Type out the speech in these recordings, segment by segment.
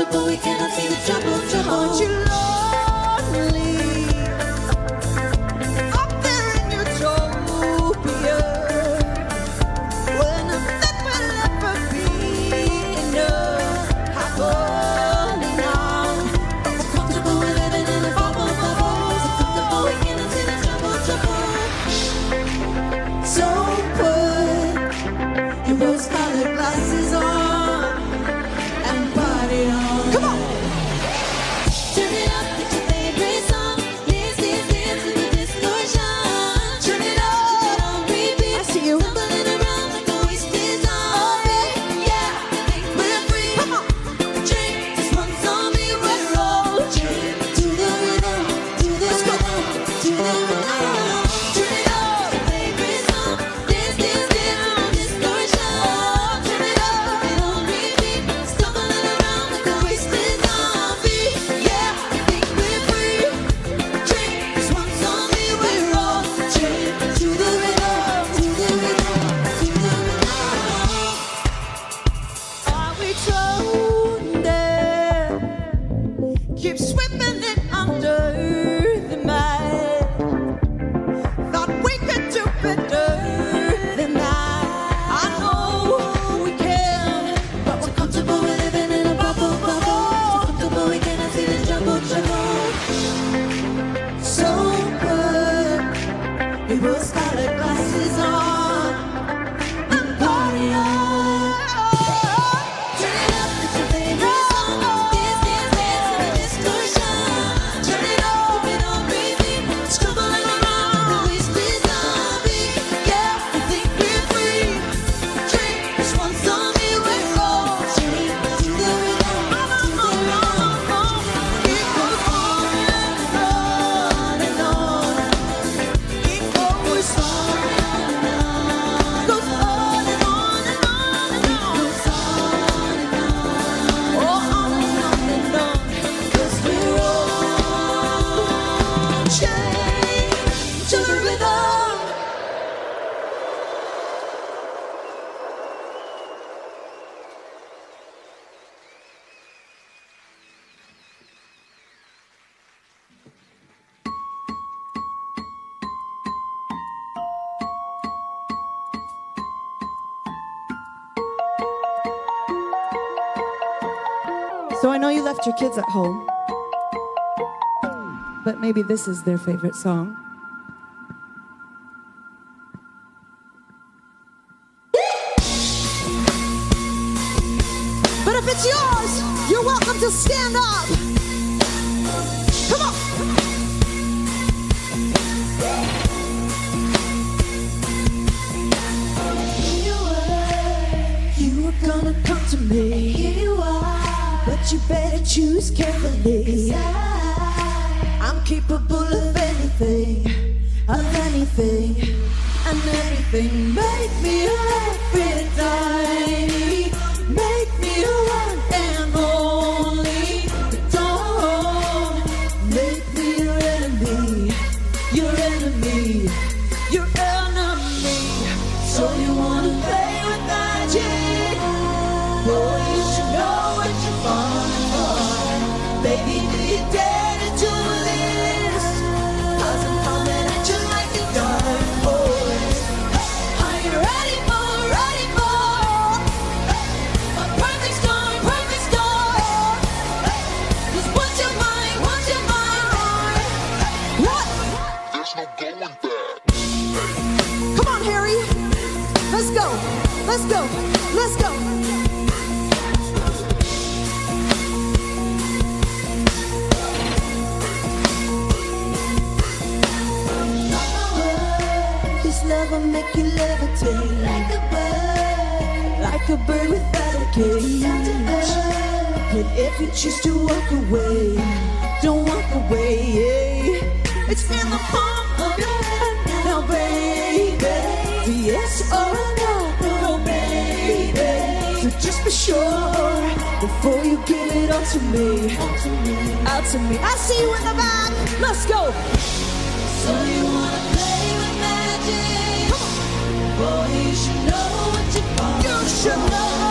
Comfortable we cannot see the trouble, trouble. Aren't you maybe this is their favorite song. But if it's yours, you're welcome to stand up. Come on. You were, you were gonna come to me. Here you are, but you better choose carefully. Make you levitate like a bird, like a bird without a cage. But if you choose to walk away, don't walk away. It's in the palm of your hand now, baby. Yes or no, no, baby. So just be sure before you give it all to me, out to me. I see you in the back. Let's go. So you You should know what you're. You should know.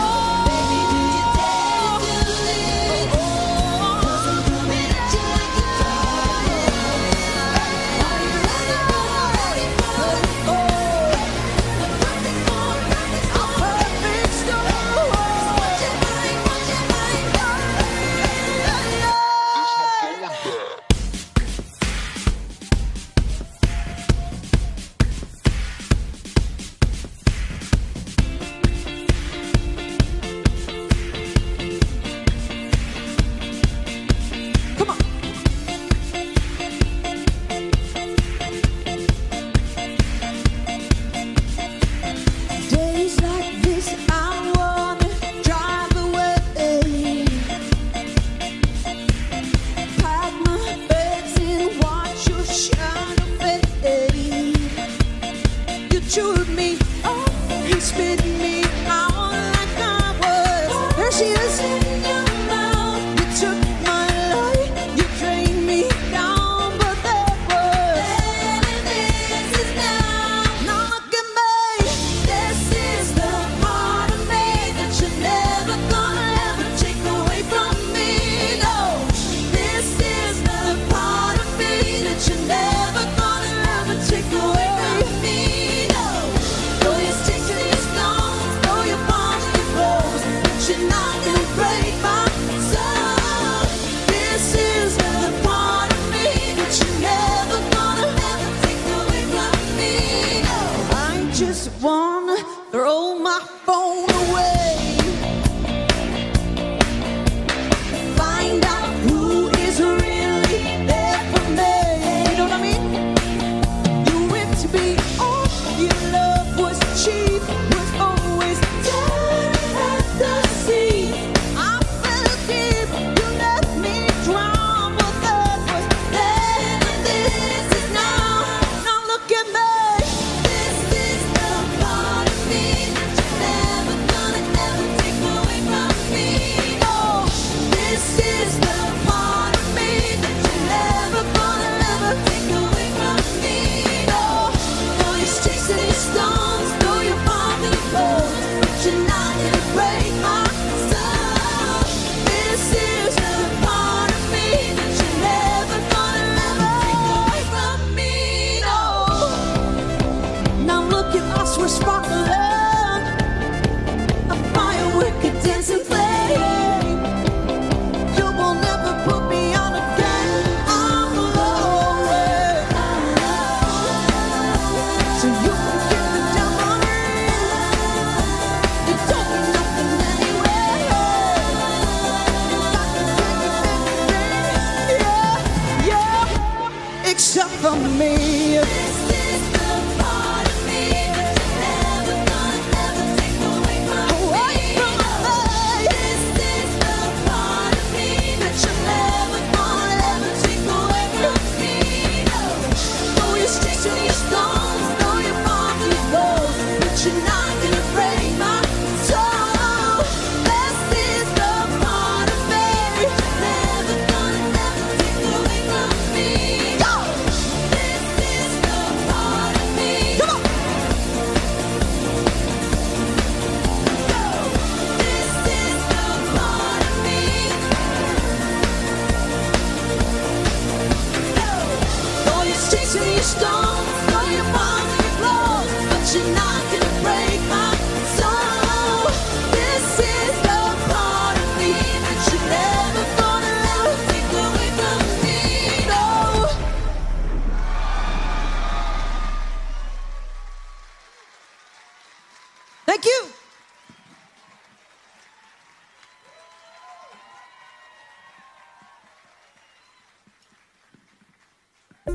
I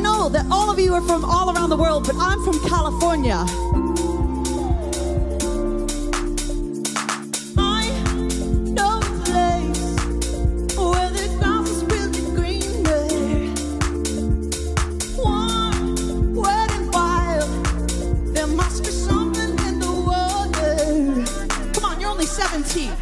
know that all of you are from all around the world, but I'm from California. 气。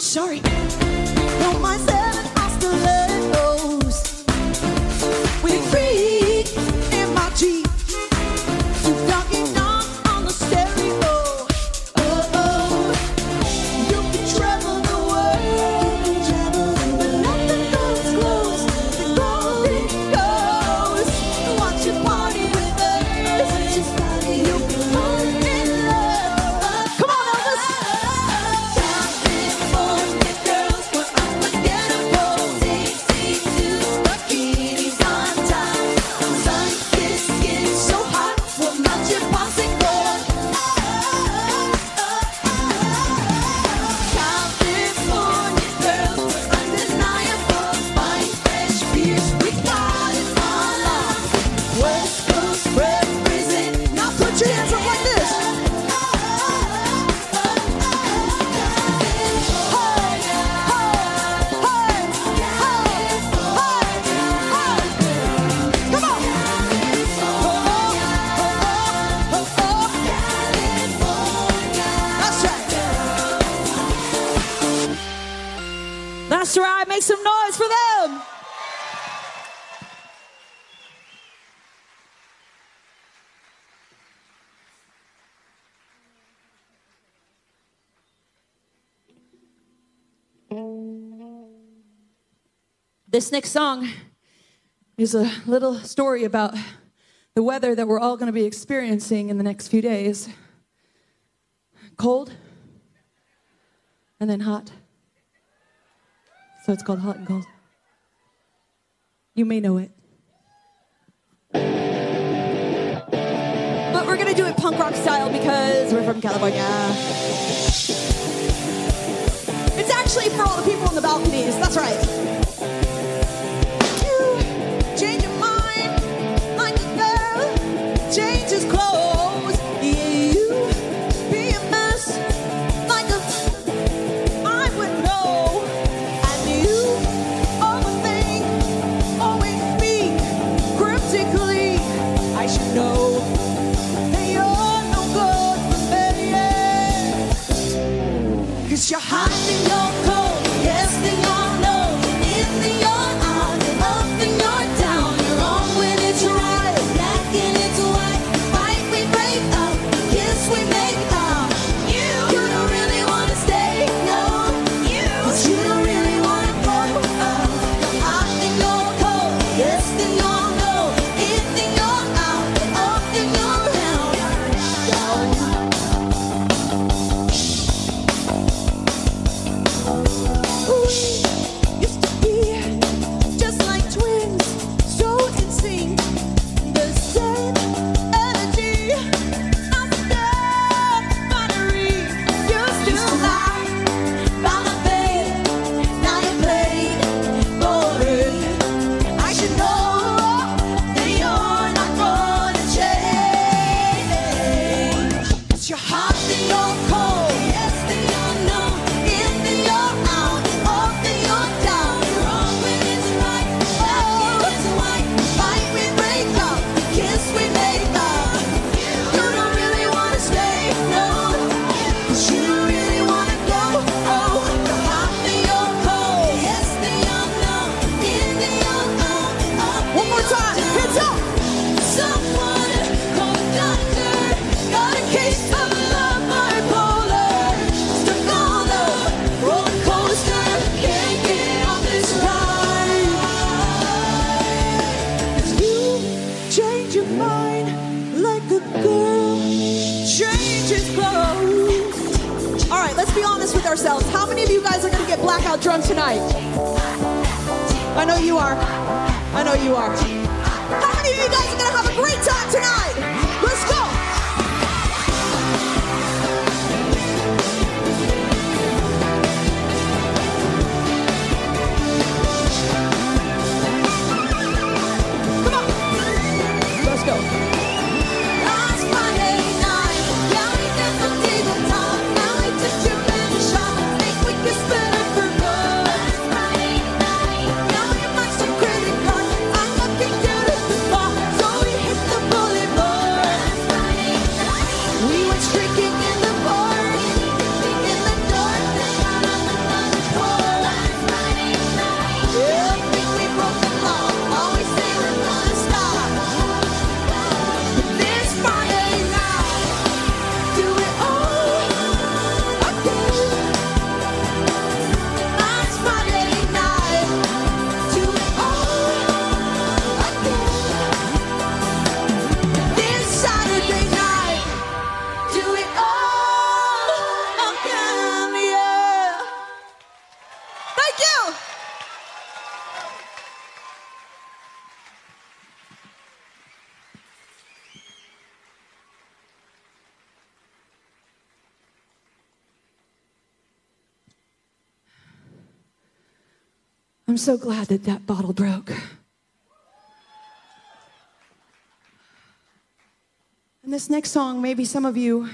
sorry. Don't mind Next song is a little story about the weather that we're all going to be experiencing in the next few days cold and then hot. So it's called Hot and Cold. You may know it. But we're going to do it punk rock style because we're from California. It's actually for all the people in the balconies. That's right. tonight? I know you are. I know you are. How many of you guys I'm so glad that that bottle broke. And this next song, maybe some of you.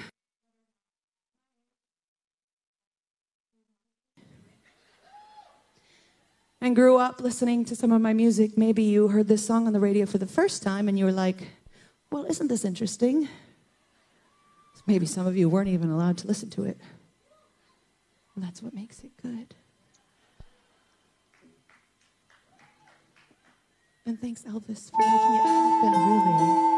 And grew up listening to some of my music. Maybe you heard this song on the radio for the first time and you were like, well, isn't this interesting? Maybe some of you weren't even allowed to listen to it. And that's what makes it good. And thanks, Elvis, for making it happen, really.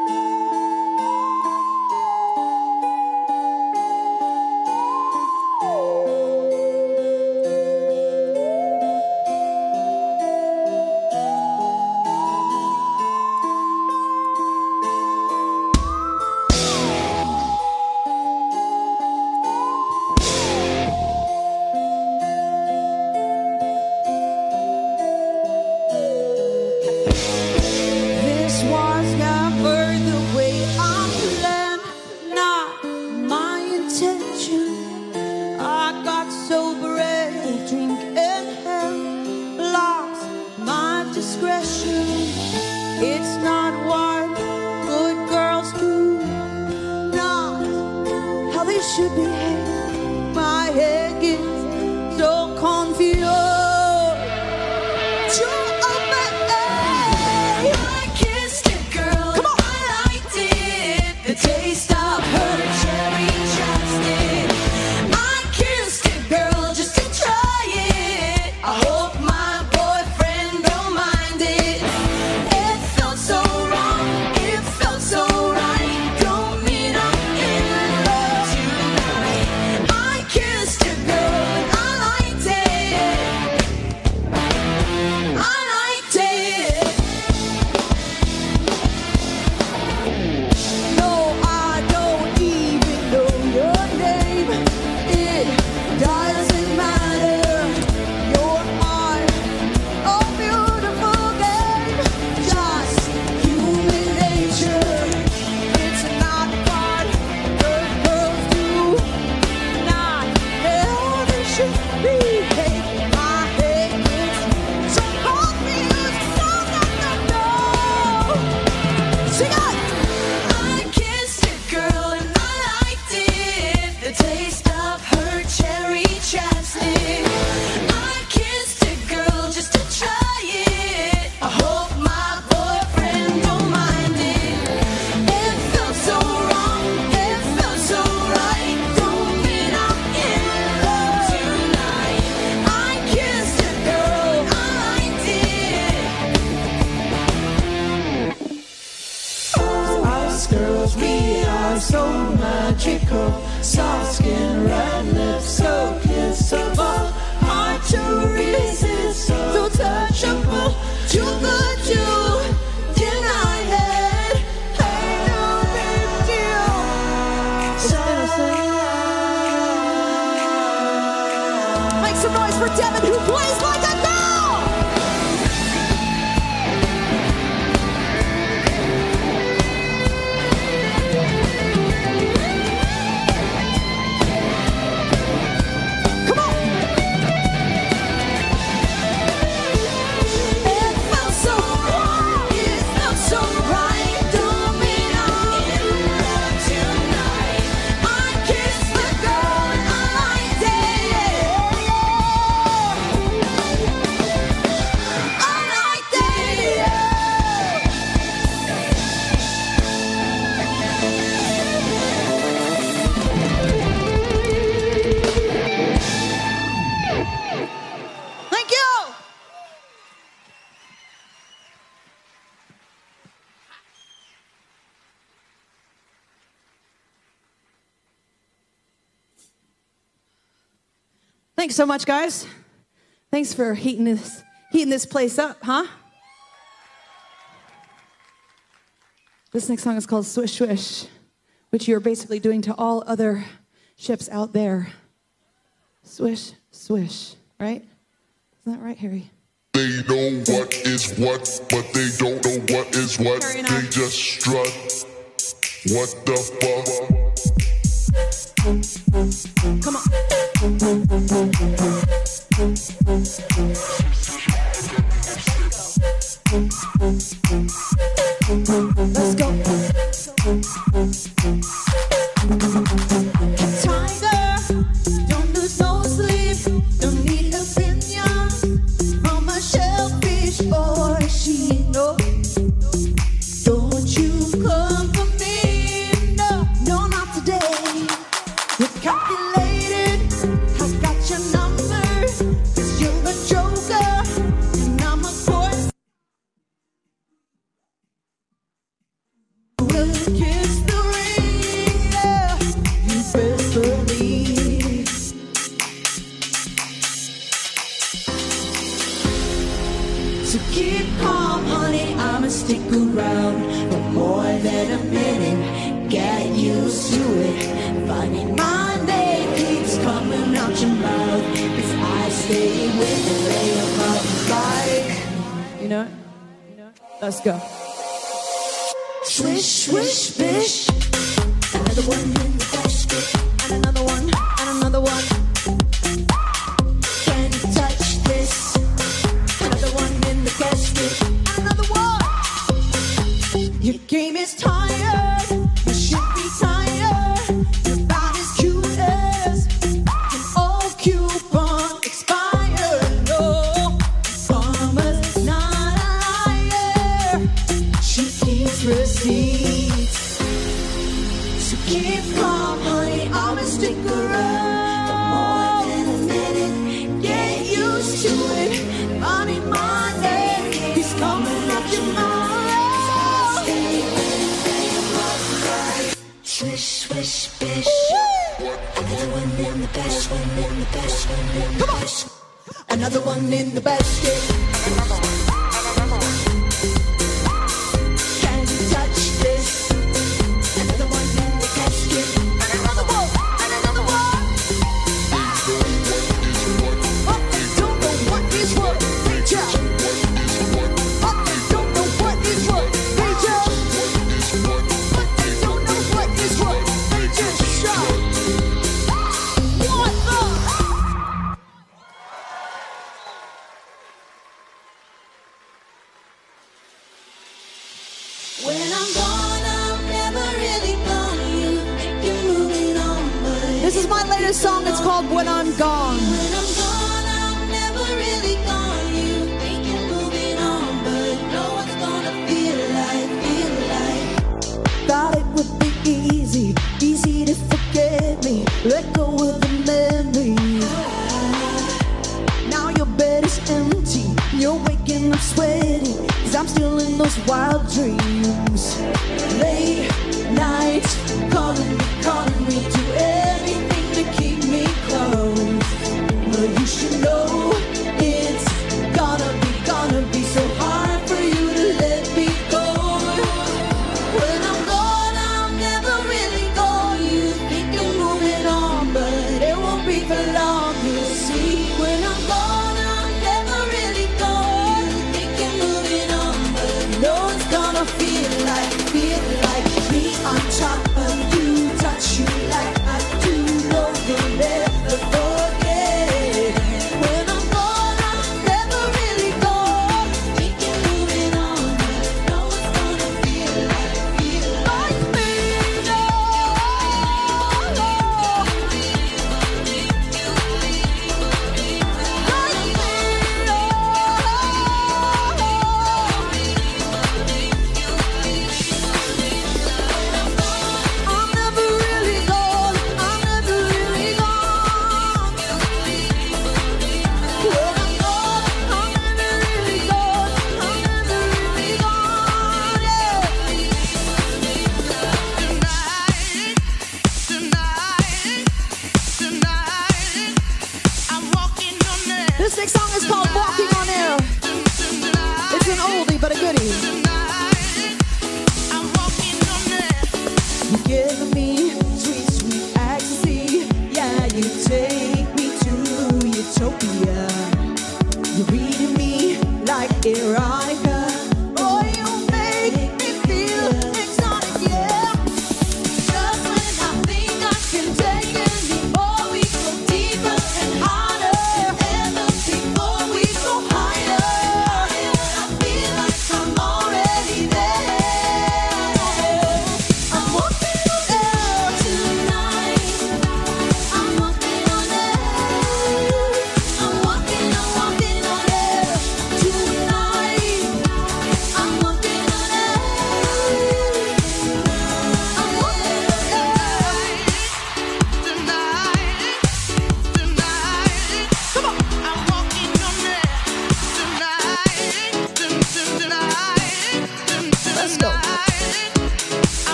some noise for Devin, who plays like a so much, guys. Thanks for heating this, heating this place up, huh? This next song is called Swish Swish, which you're basically doing to all other ships out there. Swish, swish, right? Isn't that right, Harry? They know what is what, but they don't know what is what. They just strut. What the fuck? Come on. Let's go. Let's go.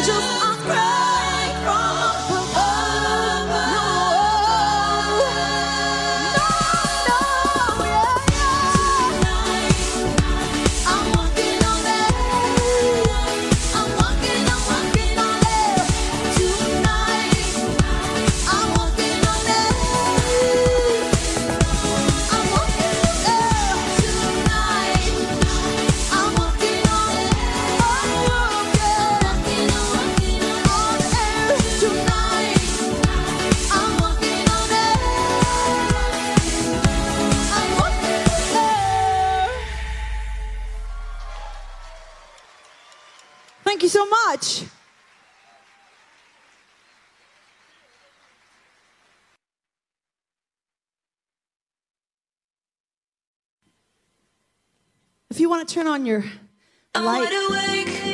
angels. want to turn on your light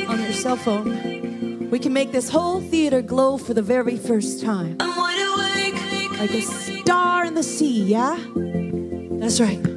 on your cell phone, we can make this whole theater glow for the very first time. Like a star in the sea, yeah? That's right.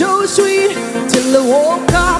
so sweet till I woke up.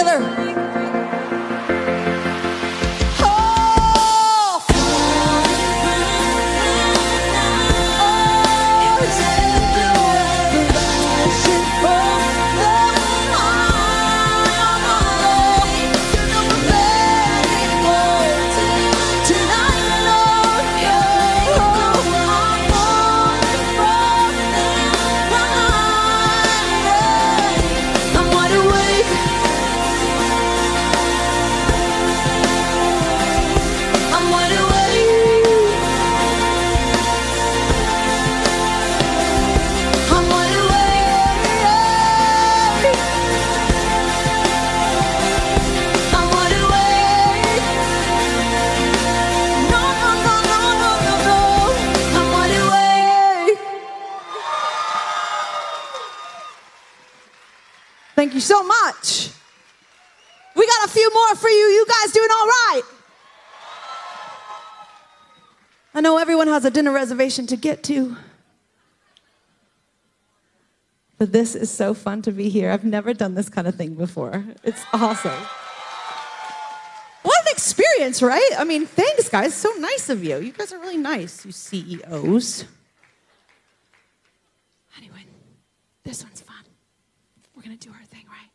together. has a dinner reservation to get to. But this is so fun to be here. I've never done this kind of thing before. It's awesome. What an experience, right? I mean, thanks, guys. So nice of you. You guys are really nice, you CEOs. Anyway, this one's fun. We're going to do our thing, right?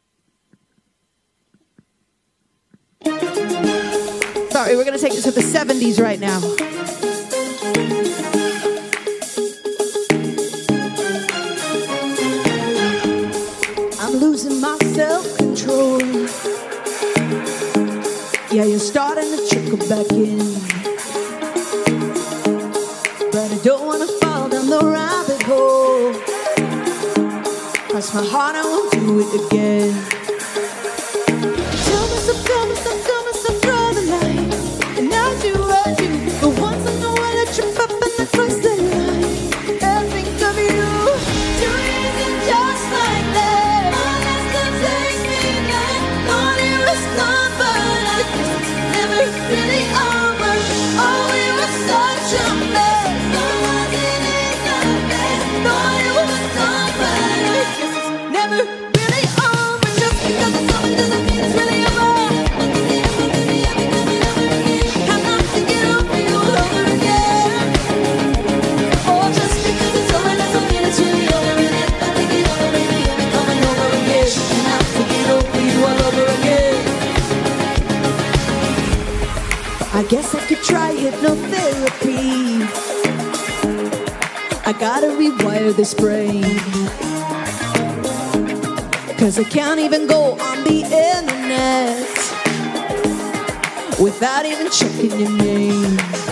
Sorry, we're going to take it to the 70s right now. losing my self control. Yeah, you're starting to trickle back in. But I don't wanna fall down the rabbit hole. Cross my heart, I won't do it again. with this brain. Cause I can't even go on the internet without even checking your name.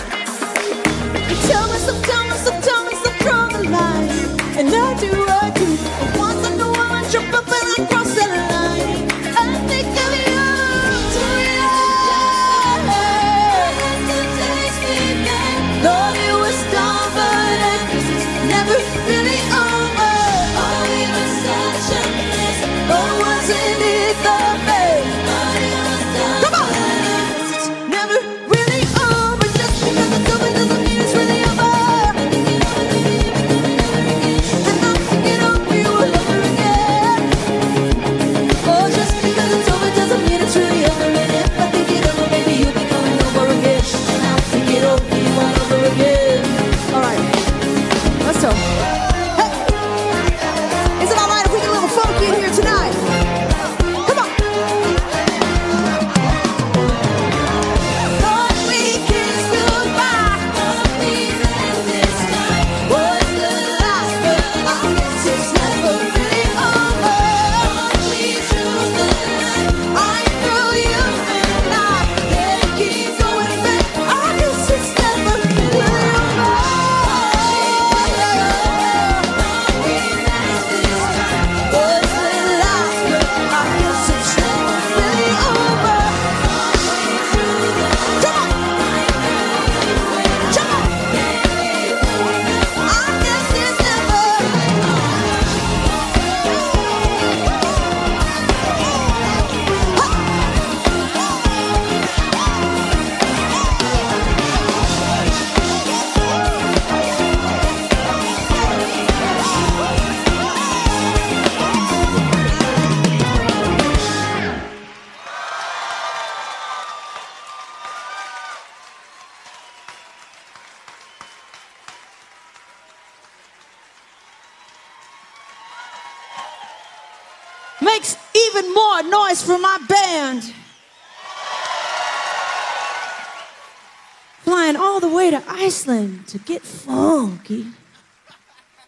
to get funky,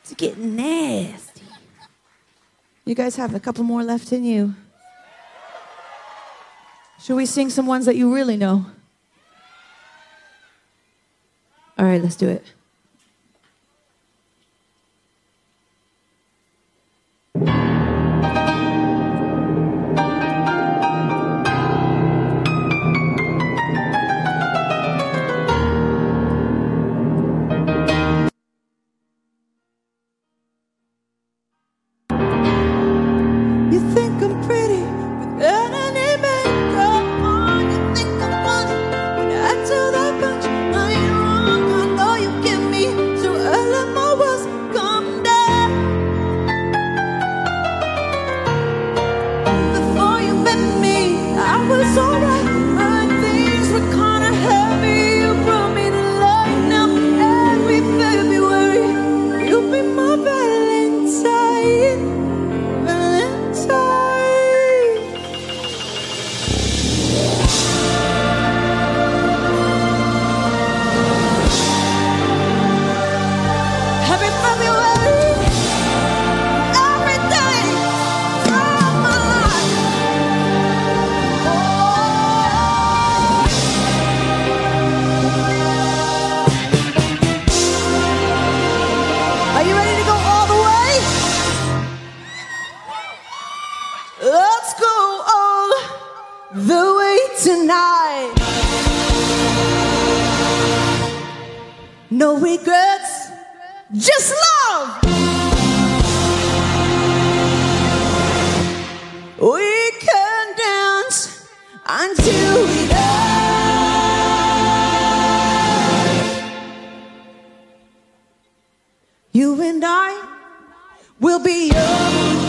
to get nasty. You guys have a couple more left in you. Should we sing some ones that you really know? All right, let's do it. You and I will be young.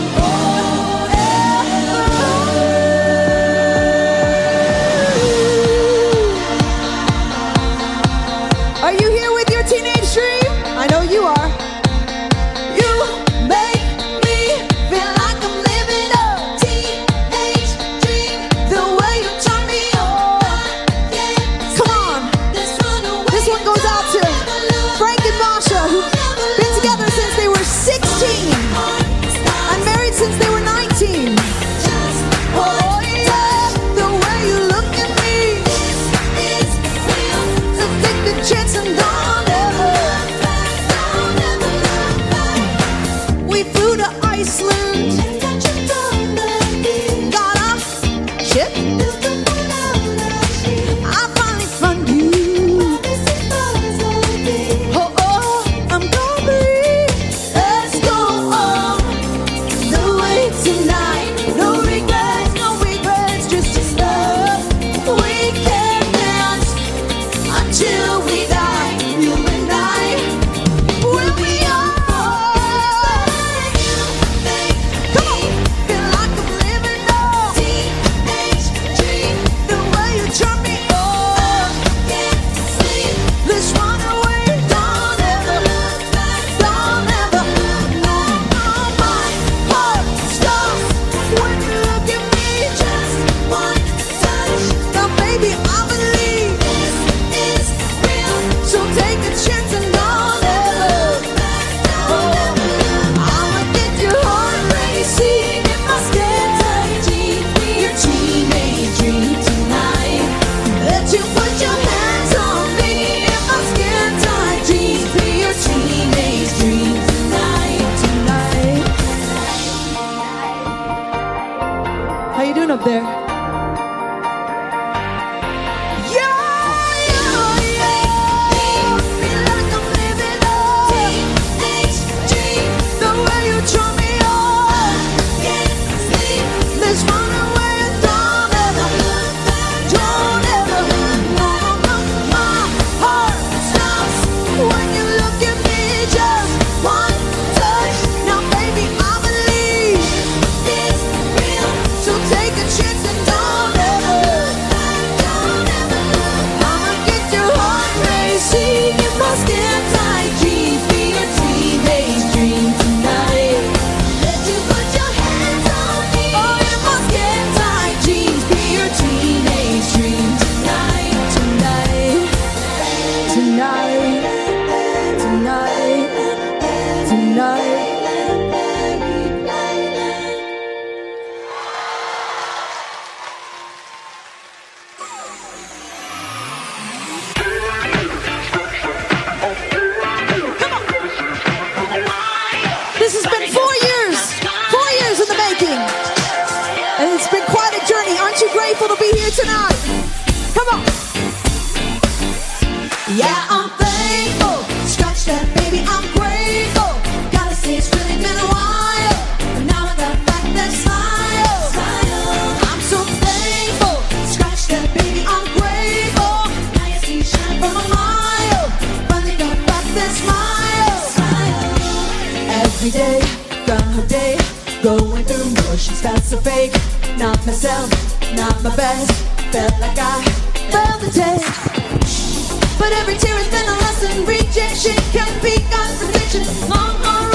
myself, not my best. Felt like I failed the test. But every tear has been a lesson. Rejection can be confrontation. Long arms.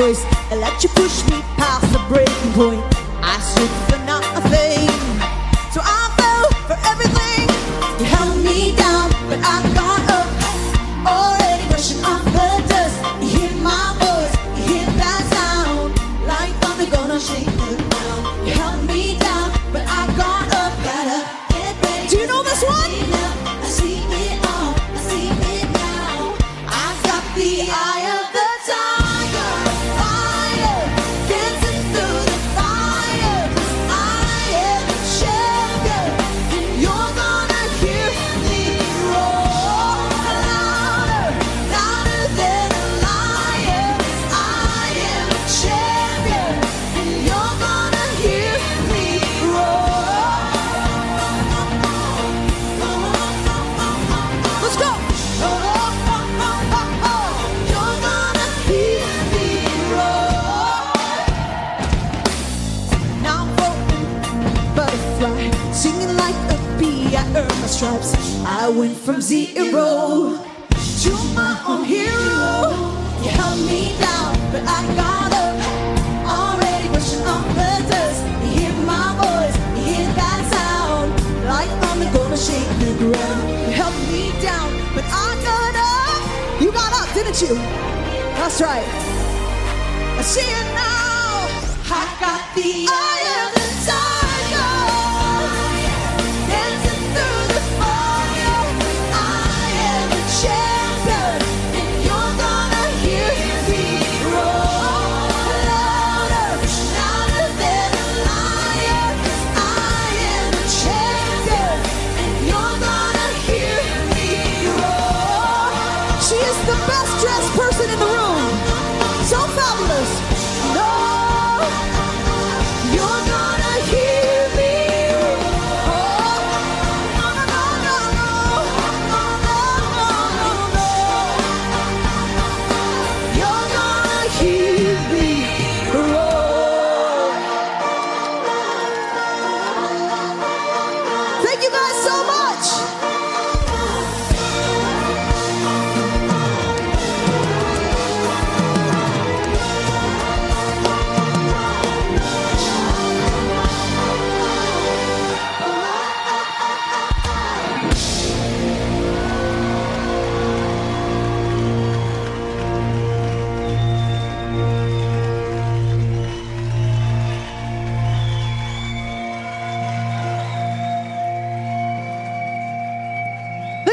choice traps. I went from zero to my own hero. You held me down, but I got up. Already pushing on the dust. You hear my voice, you hear that sound. Like I'm gonna shake the ground. You held me down, but I got up. You got up, didn't you? That's right. I see it now. I got the eye of the side.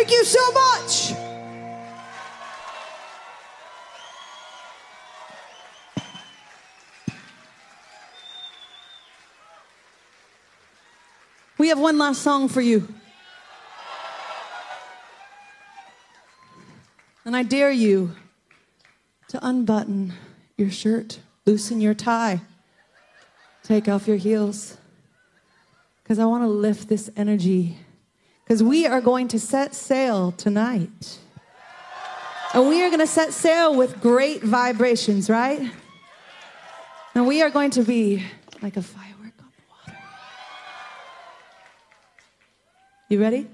Thank you so much. We have one last song for you. And I dare you to unbutton your shirt, loosen your tie, take off your heels, because I want to lift this energy because we are going to set sail tonight. And we are going to set sail with great vibrations, right? And we are going to be like a firework on the water. You ready?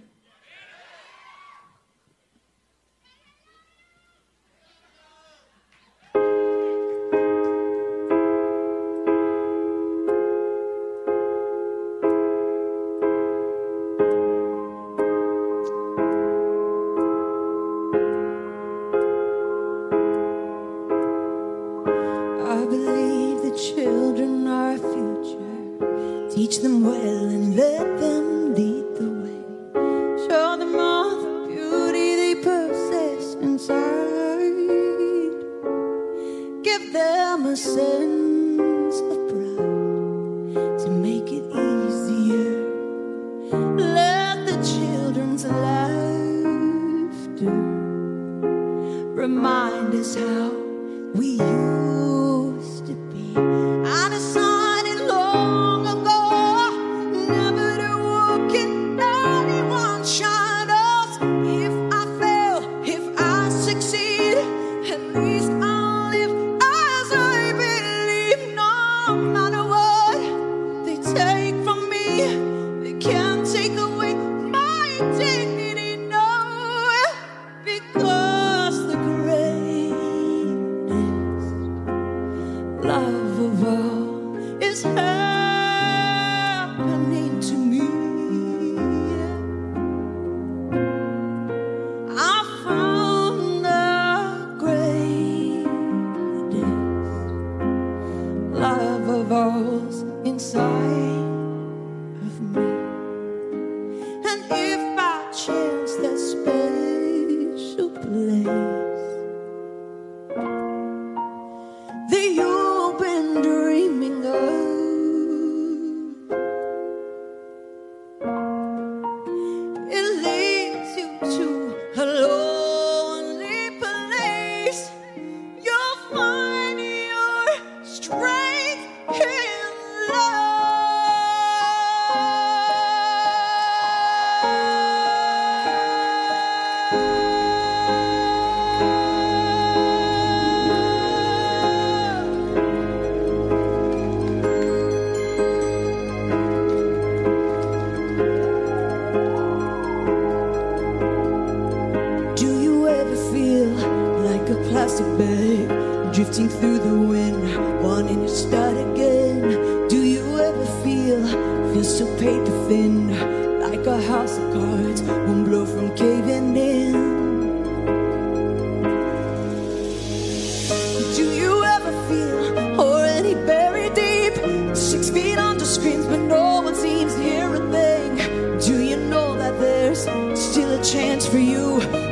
for you.